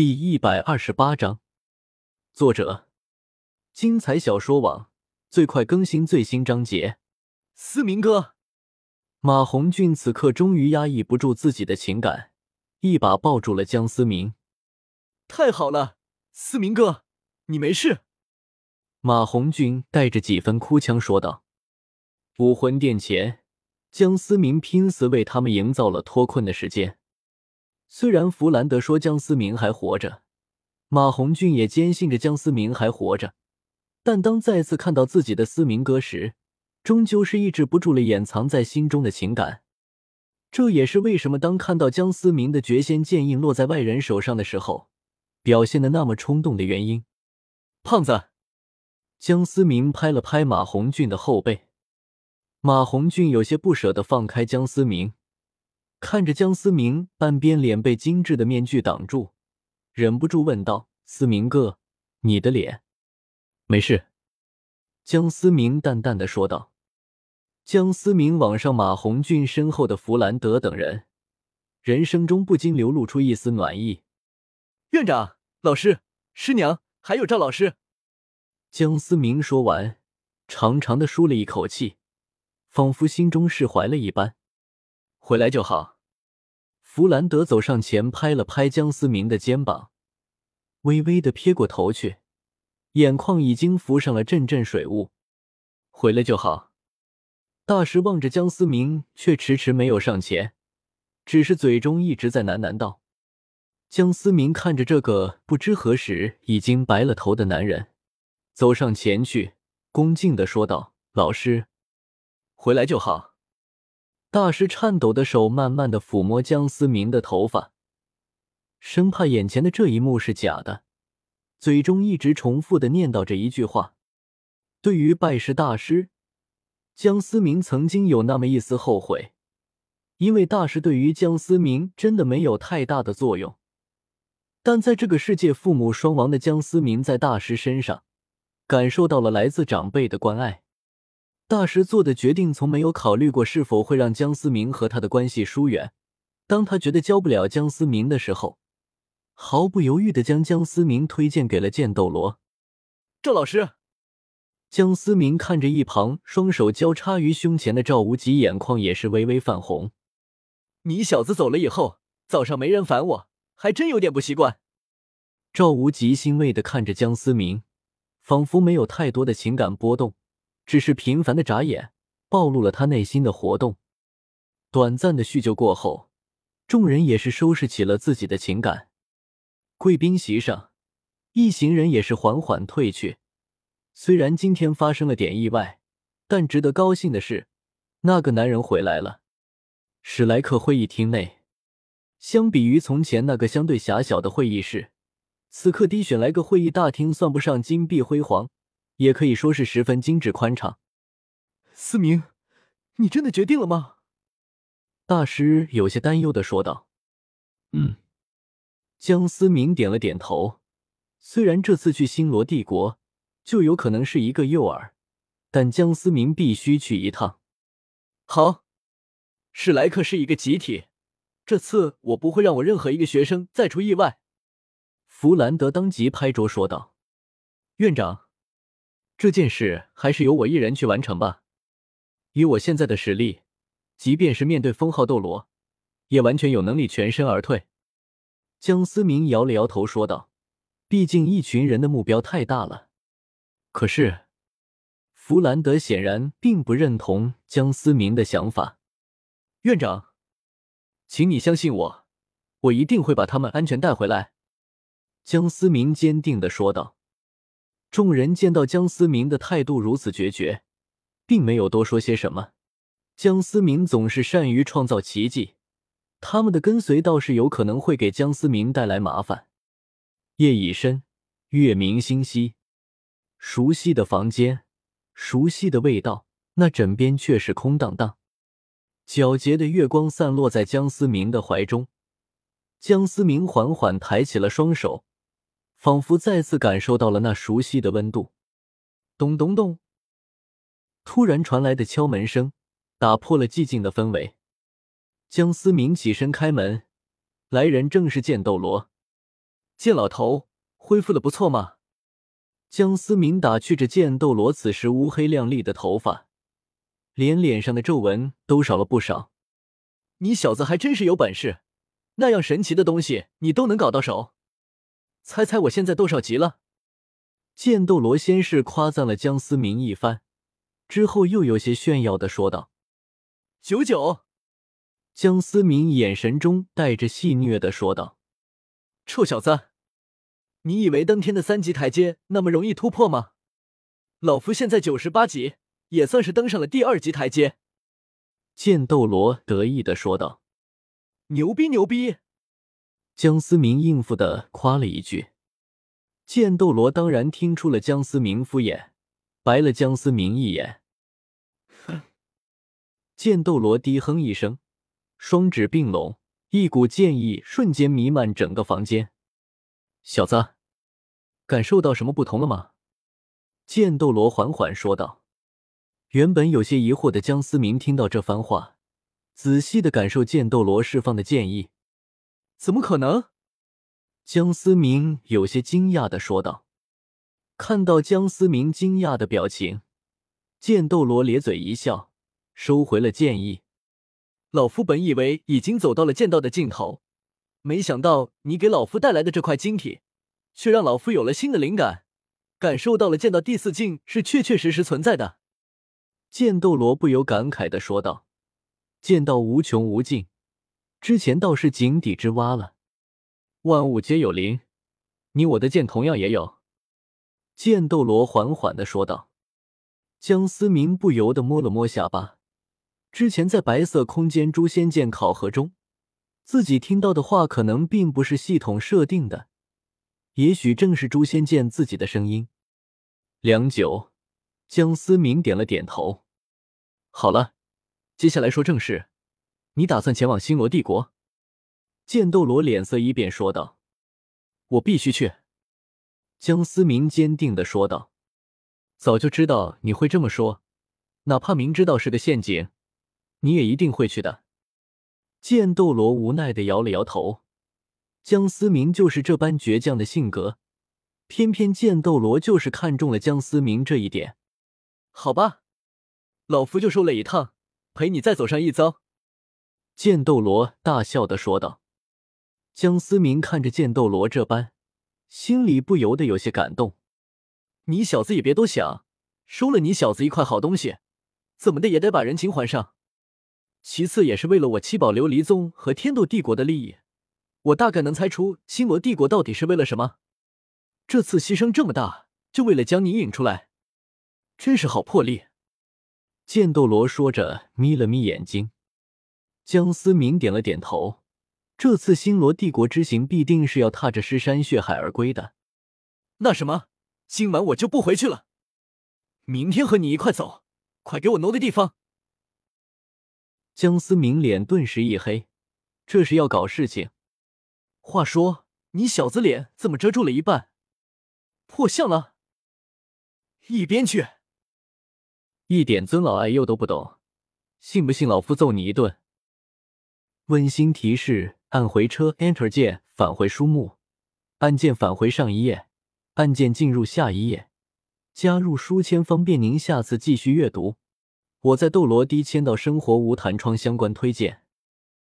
第一百二十八章，作者：精彩小说网，最快更新最新章节。思明哥，马红俊此刻终于压抑不住自己的情感，一把抱住了江思明。太好了，思明哥，你没事。马红俊带着几分哭腔说道。武魂殿前，江思明拼死为他们营造了脱困的时间。虽然弗兰德说江思明还活着，马红俊也坚信着江思明还活着，但当再次看到自己的思明哥时，终究是抑制不住了掩藏在心中的情感。这也是为什么当看到江思明的绝仙剑印落在外人手上的时候，表现的那么冲动的原因。胖子，江思明拍了拍马红俊的后背，马红俊有些不舍得放开江思明。看着江思明半边脸被精致的面具挡住，忍不住问道：“思明哥，你的脸没事？”江思明淡淡的说道。江思明往上马红俊身后的弗兰德等人，人生中不禁流露出一丝暖意。院长、老师、师娘，还有赵老师。江思明说完，长长的舒了一口气，仿佛心中释怀了一般。回来就好。弗兰德走上前，拍了拍江思明的肩膀，微微的撇过头去，眼眶已经浮上了阵阵水雾。回来就好。大师望着江思明，却迟迟没有上前，只是嘴中一直在喃喃道：“江思明看着这个不知何时已经白了头的男人，走上前去，恭敬的说道：‘老师，回来就好。’”大师颤抖的手慢慢的抚摸江思明的头发，生怕眼前的这一幕是假的，嘴中一直重复的念叨着一句话。对于拜师大师，江思明曾经有那么一丝后悔，因为大师对于江思明真的没有太大的作用。但在这个世界父母双亡的江思明，在大师身上感受到了来自长辈的关爱。大师做的决定从没有考虑过是否会让江思明和他的关系疏远。当他觉得教不了江思明的时候，毫不犹豫的将江思明推荐给了剑斗罗。赵老师，江思明看着一旁双手交叉于胸前的赵无极，眼眶也是微微泛红。你小子走了以后，早上没人烦我，还真有点不习惯。赵无极欣慰的看着江思明，仿佛没有太多的情感波动。只是频繁的眨眼，暴露了他内心的活动。短暂的叙旧过后，众人也是收拾起了自己的情感。贵宾席上，一行人也是缓缓退去。虽然今天发生了点意外，但值得高兴的是，那个男人回来了。史莱克会议厅内，相比于从前那个相对狭小的会议室，此刻低选来个会议大厅，算不上金碧辉煌。也可以说是十分精致宽敞。思明，你真的决定了吗？大师有些担忧的说道。嗯。江思明点了点头。虽然这次去星罗帝国就有可能是一个诱饵，但江思明必须去一趟。好，史莱克是一个集体，这次我不会让我任何一个学生再出意外。弗兰德当即拍桌说道：“院长。”这件事还是由我一人去完成吧。以我现在的实力，即便是面对封号斗罗，也完全有能力全身而退。江思明摇了摇头说道：“毕竟一群人的目标太大了。”可是，弗兰德显然并不认同江思明的想法。院长，请你相信我，我一定会把他们安全带回来。”江思明坚定的说道。众人见到江思明的态度如此决绝，并没有多说些什么。江思明总是善于创造奇迹，他们的跟随倒是有可能会给江思明带来麻烦。夜已深，月明星稀，熟悉的房间，熟悉的味道，那枕边却是空荡荡。皎洁的月光散落在江思明的怀中，江思明缓缓抬起了双手。仿佛再次感受到了那熟悉的温度。咚咚咚！突然传来的敲门声打破了寂静的氛围。江思明起身开门，来人正是剑斗罗。剑老头恢复的不错嘛？江思明打趣着剑斗罗此时乌黑亮丽的头发，连脸上的皱纹都少了不少。你小子还真是有本事，那样神奇的东西你都能搞到手。猜猜我现在多少级了？剑斗罗先是夸赞了江思明一番，之后又有些炫耀的说道：“九九。”江思明眼神中带着戏谑的说道：“臭小子，你以为登天的三级台阶那么容易突破吗？老夫现在九十八级，也算是登上了第二级台阶。”剑斗罗得意的说道：“牛逼牛逼！”江思明应付的夸了一句。剑斗罗当然听出了江思明敷衍，白了江思明一眼。哼！剑斗罗低哼一声。双指并拢，一股剑意瞬间弥漫整个房间。小子，感受到什么不同了吗？剑斗罗缓缓说道。原本有些疑惑的江思明听到这番话，仔细的感受剑斗罗释放的剑意。怎么可能？江思明有些惊讶的说道。看到江思明惊讶的表情，剑斗罗咧嘴一笑，收回了剑意。老夫本以为已经走到了剑道的尽头，没想到你给老夫带来的这块晶体，却让老夫有了新的灵感，感受到了剑道第四境是确确实实存在的。剑斗罗不由感慨的说道：“剑道无穷无尽，之前倒是井底之蛙了。万物皆有灵，你我的剑同样也有。”剑斗罗缓缓的说道。江思明不由得摸了摸下巴。之前在白色空间诛仙剑考核中，自己听到的话可能并不是系统设定的，也许正是诛仙剑自己的声音。良久，江思明点了点头。好了，接下来说正事。你打算前往星罗帝国？剑斗罗脸色一变，说道：“我必须去。”江思明坚定的说道：“早就知道你会这么说，哪怕明知道是个陷阱。”你也一定会去的。剑斗罗无奈的摇了摇头。江思明就是这般倔强的性格，偏偏剑斗罗就是看中了江思明这一点。好吧，老夫就受累一趟，陪你再走上一遭。剑斗罗大笑的说道。江思明看着剑斗罗这般，心里不由得有些感动。你小子也别多想，收了你小子一块好东西，怎么的也得把人情还上。其次，也是为了我七宝琉璃宗和天斗帝国的利益。我大概能猜出星罗帝国到底是为了什么。这次牺牲这么大，就为了将你引出来，真是好魄力。剑斗罗说着，眯了眯眼睛。江思明点了点头。这次星罗帝国之行，必定是要踏着尸山血海而归的。那什么，今晚我就不回去了，明天和你一块走。快给我挪个地方。江思明脸顿时一黑，这是要搞事情。话说，你小子脸怎么遮住了一半？破相了？一边去！一点尊老爱幼都不懂，信不信老夫揍你一顿？温馨提示：按回车，Enter 键返回书目，按键返回上一页，按键进入下一页，加入书签方便您下次继续阅读。我在斗罗低签到生活无弹窗相关推荐。